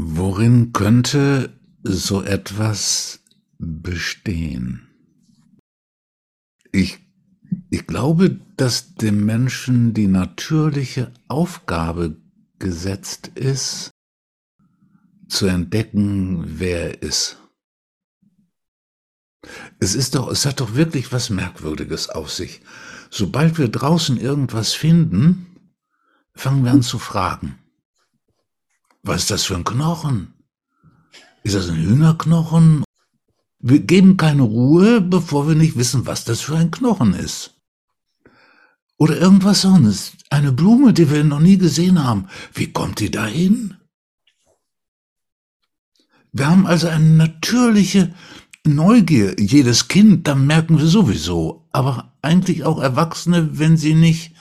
Worin könnte so etwas bestehen? Ich, ich glaube, dass dem Menschen die natürliche Aufgabe gesetzt ist, zu entdecken, wer er ist. Es ist doch, es hat doch wirklich was Merkwürdiges auf sich. Sobald wir draußen irgendwas finden, fangen wir an zu fragen. Was ist das für ein Knochen? Ist das ein Hühnerknochen? Wir geben keine Ruhe, bevor wir nicht wissen, was das für ein Knochen ist. Oder irgendwas sonst. Eine Blume, die wir noch nie gesehen haben. Wie kommt die dahin? Wir haben also eine natürliche Neugier. Jedes Kind, da merken wir sowieso. Aber eigentlich auch Erwachsene, wenn sie nicht,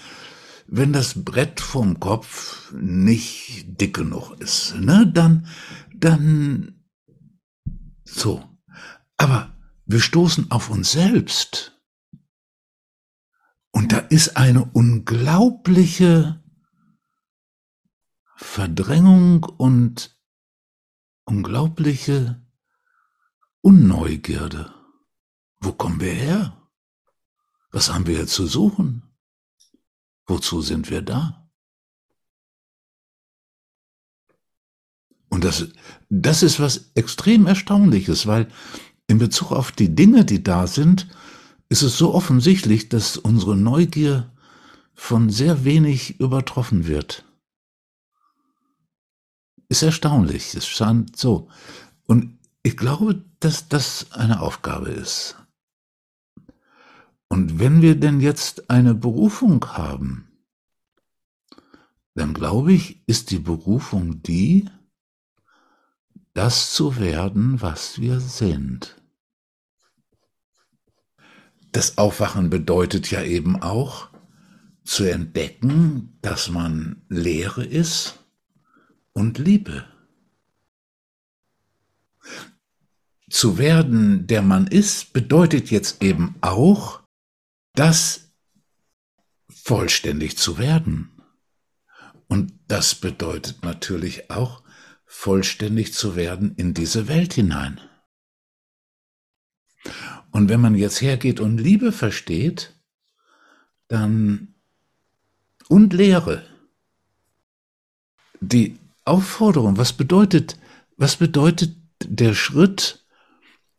wenn das Brett vom Kopf nicht dick genug ist, ne, dann, dann, so. Aber wir stoßen auf uns selbst. Und da ist eine unglaubliche Verdrängung und unglaubliche Unneugierde. Wo kommen wir her? Was haben wir hier zu suchen? Wozu sind wir da? Und das, das ist was extrem Erstaunliches, weil in Bezug auf die Dinge, die da sind, ist es so offensichtlich, dass unsere Neugier von sehr wenig übertroffen wird ist erstaunlich. Es scheint so. Und ich glaube, dass das eine Aufgabe ist. Und wenn wir denn jetzt eine Berufung haben, dann glaube ich, ist die Berufung die, das zu werden, was wir sind. Das Aufwachen bedeutet ja eben auch, zu entdecken, dass man Leere ist und Liebe. Zu werden, der man ist, bedeutet jetzt eben auch, das vollständig zu werden. Und das bedeutet natürlich auch, vollständig zu werden in diese Welt hinein. Und wenn man jetzt hergeht und Liebe versteht, dann und Lehre, die Aufforderung, was bedeutet, was bedeutet der Schritt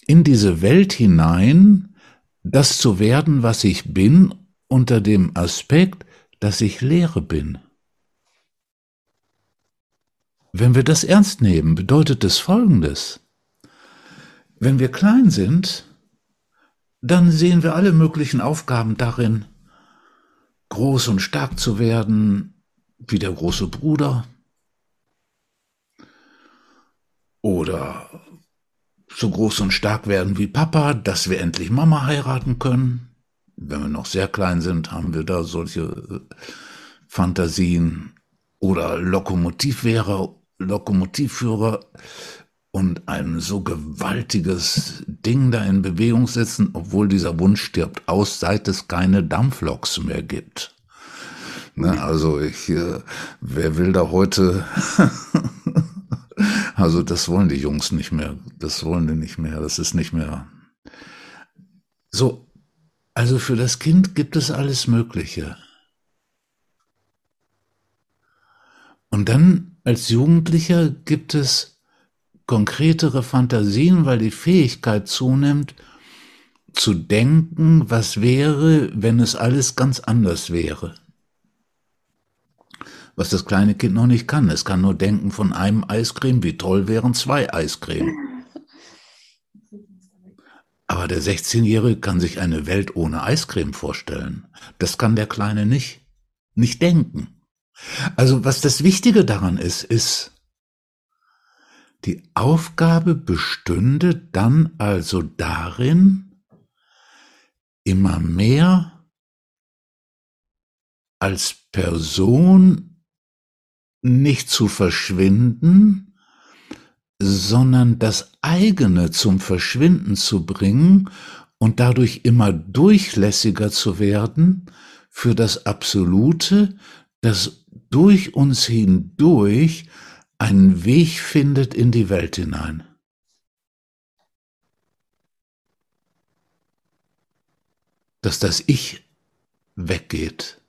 in diese Welt hinein, das zu werden, was ich bin, unter dem Aspekt, dass ich Lehre bin? Wenn wir das ernst nehmen, bedeutet es Folgendes. Wenn wir klein sind, dann sehen wir alle möglichen Aufgaben darin, groß und stark zu werden, wie der große Bruder, oder so groß und stark werden wie Papa, dass wir endlich Mama heiraten können. Wenn wir noch sehr klein sind, haben wir da solche äh, Fantasien oder Lokomotivführer, Lokomotivführer und ein so gewaltiges Ding da in Bewegung setzen, obwohl dieser Wunsch stirbt aus, seit es keine Dampfloks mehr gibt. Ne, also ich, äh, wer will da heute Also das wollen die Jungs nicht mehr. Das wollen die nicht mehr. Das ist nicht mehr. So, also für das Kind gibt es alles Mögliche. Und dann als Jugendlicher gibt es konkretere Fantasien, weil die Fähigkeit zunimmt, zu denken, was wäre, wenn es alles ganz anders wäre was das kleine Kind noch nicht kann. Es kann nur denken von einem Eiscreme, wie toll wären zwei Eiscreme. Aber der 16-Jährige kann sich eine Welt ohne Eiscreme vorstellen. Das kann der Kleine nicht. Nicht denken. Also was das Wichtige daran ist, ist, die Aufgabe bestünde dann also darin, immer mehr als Person nicht zu verschwinden, sondern das eigene zum Verschwinden zu bringen und dadurch immer durchlässiger zu werden für das Absolute, das durch uns hindurch einen Weg findet in die Welt hinein. Dass das Ich weggeht,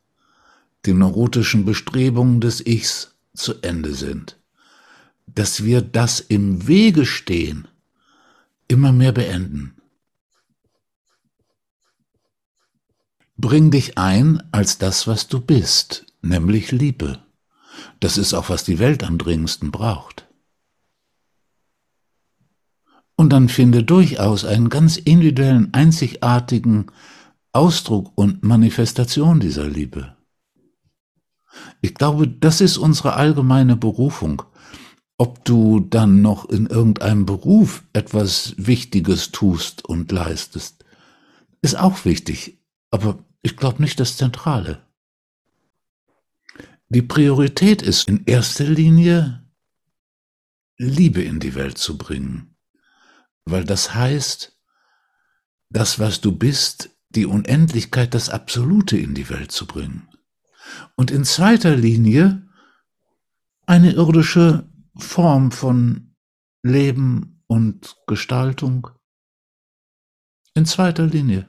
die neurotischen Bestrebungen des Ichs zu Ende sind, dass wir das im Wege stehen, immer mehr beenden. Bring dich ein als das, was du bist, nämlich Liebe. Das ist auch, was die Welt am dringendsten braucht. Und dann finde durchaus einen ganz individuellen, einzigartigen Ausdruck und Manifestation dieser Liebe. Ich glaube, das ist unsere allgemeine Berufung. Ob du dann noch in irgendeinem Beruf etwas Wichtiges tust und leistest, ist auch wichtig, aber ich glaube nicht das Zentrale. Die Priorität ist in erster Linie, Liebe in die Welt zu bringen, weil das heißt, das, was du bist, die Unendlichkeit, das Absolute in die Welt zu bringen. Und in zweiter Linie eine irdische Form von Leben und Gestaltung. In zweiter Linie.